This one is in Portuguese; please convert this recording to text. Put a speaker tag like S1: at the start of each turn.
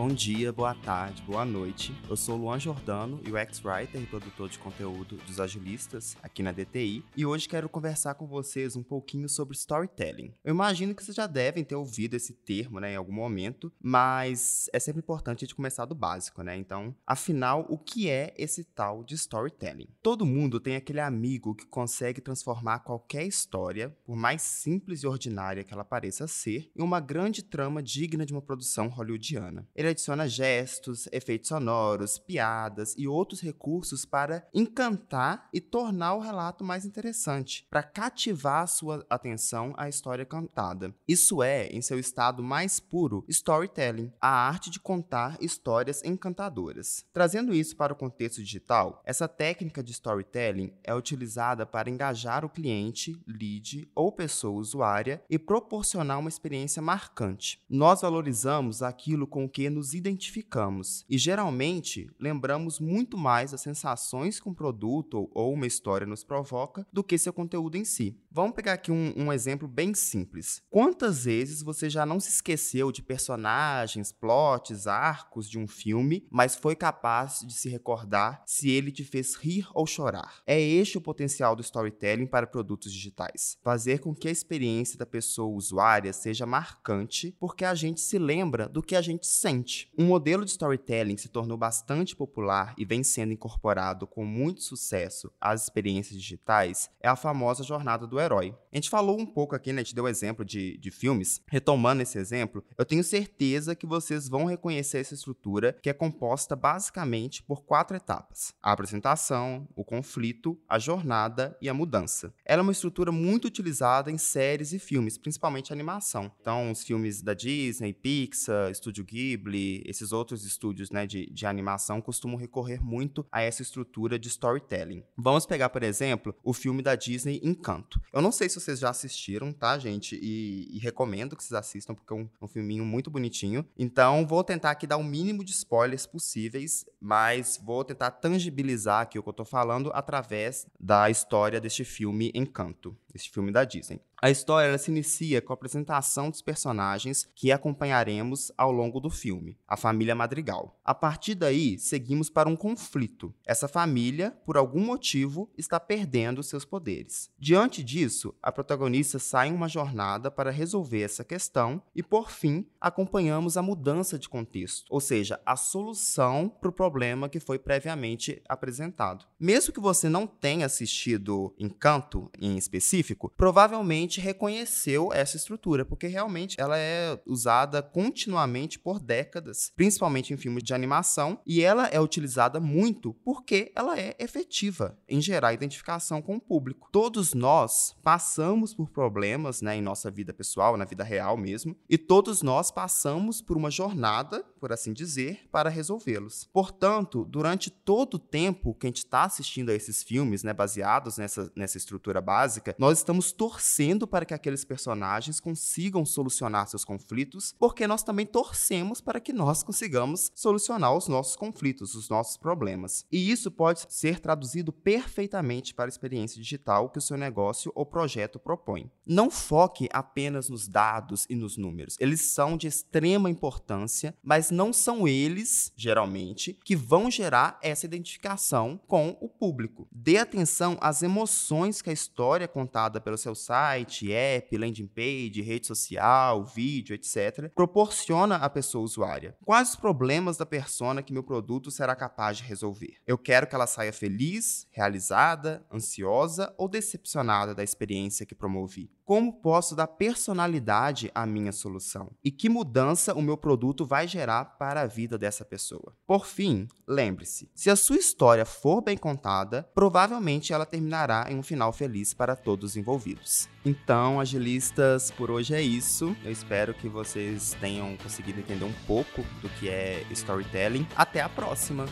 S1: Bom dia, boa tarde, boa noite. Eu sou Luan Jordano, UX Writer e produtor de conteúdo dos agilistas aqui na DTI, e hoje quero conversar com vocês um pouquinho sobre storytelling. Eu imagino que vocês já devem ter ouvido esse termo, né, em algum momento, mas é sempre importante a gente começar do básico, né? Então, afinal, o que é esse tal de storytelling? Todo mundo tem aquele amigo que consegue transformar qualquer história, por mais simples e ordinária que ela pareça ser, em uma grande trama digna de uma produção hollywoodiana. Ele adiciona gestos, efeitos sonoros, piadas e outros recursos para encantar e tornar o relato mais interessante, para cativar a sua atenção à história cantada. Isso é, em seu estado mais puro, storytelling, a arte de contar histórias encantadoras. Trazendo isso para o contexto digital, essa técnica de storytelling é utilizada para engajar o cliente, lead ou pessoa usuária e proporcionar uma experiência marcante. Nós valorizamos aquilo com o que nos nos identificamos e geralmente lembramos muito mais as sensações que um produto ou uma história nos provoca do que seu conteúdo em si. Vamos pegar aqui um, um exemplo bem simples. Quantas vezes você já não se esqueceu de personagens, plots, arcos de um filme, mas foi capaz de se recordar se ele te fez rir ou chorar? É este o potencial do storytelling para produtos digitais. Fazer com que a experiência da pessoa usuária seja marcante, porque a gente se lembra do que a gente sente um modelo de storytelling se tornou bastante popular e vem sendo incorporado com muito sucesso às experiências digitais é a famosa jornada do herói. A gente falou um pouco aqui, né? A gente deu exemplo de, de filmes. Retomando esse exemplo, eu tenho certeza que vocês vão reconhecer essa estrutura que é composta basicamente por quatro etapas: a apresentação, o conflito, a jornada e a mudança. Ela é uma estrutura muito utilizada em séries e filmes, principalmente animação. Então, os filmes da Disney, Pixar, Estúdio Ghibli, esses outros estúdios né, de, de animação costumam recorrer muito a essa estrutura de storytelling. Vamos pegar, por exemplo, o filme da Disney Encanto. Eu não sei se vocês já assistiram, tá, gente? E, e recomendo que vocês assistam, porque é um, um filminho muito bonitinho. Então, vou tentar aqui dar o mínimo de spoilers possíveis, mas vou tentar tangibilizar aqui o que eu tô falando através da história deste filme Encanto, este filme da Disney. A história se inicia com a apresentação dos personagens que acompanharemos ao longo do filme, a família Madrigal. A partir daí, seguimos para um conflito. Essa família, por algum motivo, está perdendo seus poderes. Diante disso, a protagonista sai em uma jornada para resolver essa questão e, por fim, acompanhamos a mudança de contexto, ou seja, a solução para o problema que foi previamente apresentado. Mesmo que você não tenha assistido Encanto em específico, provavelmente reconheceu essa estrutura, porque realmente ela é usada continuamente por décadas, principalmente em filmes de animação, e ela é utilizada muito porque ela é efetiva em gerar identificação com o público. Todos nós passamos por problemas né, em nossa vida pessoal, na vida real mesmo, e todos nós passamos por uma jornada, por assim dizer, para resolvê-los. Portanto, durante todo o tempo que a gente está assistindo a esses filmes, né, baseados nessa, nessa estrutura básica, nós estamos torcendo torcendo para que aqueles personagens consigam solucionar seus conflitos, porque nós também torcemos para que nós consigamos solucionar os nossos conflitos, os nossos problemas. E isso pode ser traduzido perfeitamente para a experiência digital que o seu negócio ou projeto propõe. Não foque apenas nos dados e nos números. Eles são de extrema importância, mas não são eles, geralmente, que vão gerar essa identificação com o público. Dê atenção às emoções que a história contada pelo seu site, app, landing page, rede social, vídeo, etc., proporciona à pessoa usuária. Quais os problemas da persona que meu produto será capaz de resolver? Eu quero que ela saia feliz, realizada, ansiosa ou decepcionada da experiência que promovi. Como posso dar personalidade à minha solução? E que mudança o meu produto vai gerar para a vida dessa pessoa? Por fim, lembre-se: se a sua história for bem contada, provavelmente ela terminará em um final feliz para todos os envolvidos. Então, agilistas, por hoje é isso. Eu espero que vocês tenham conseguido entender um pouco do que é storytelling. Até a próxima!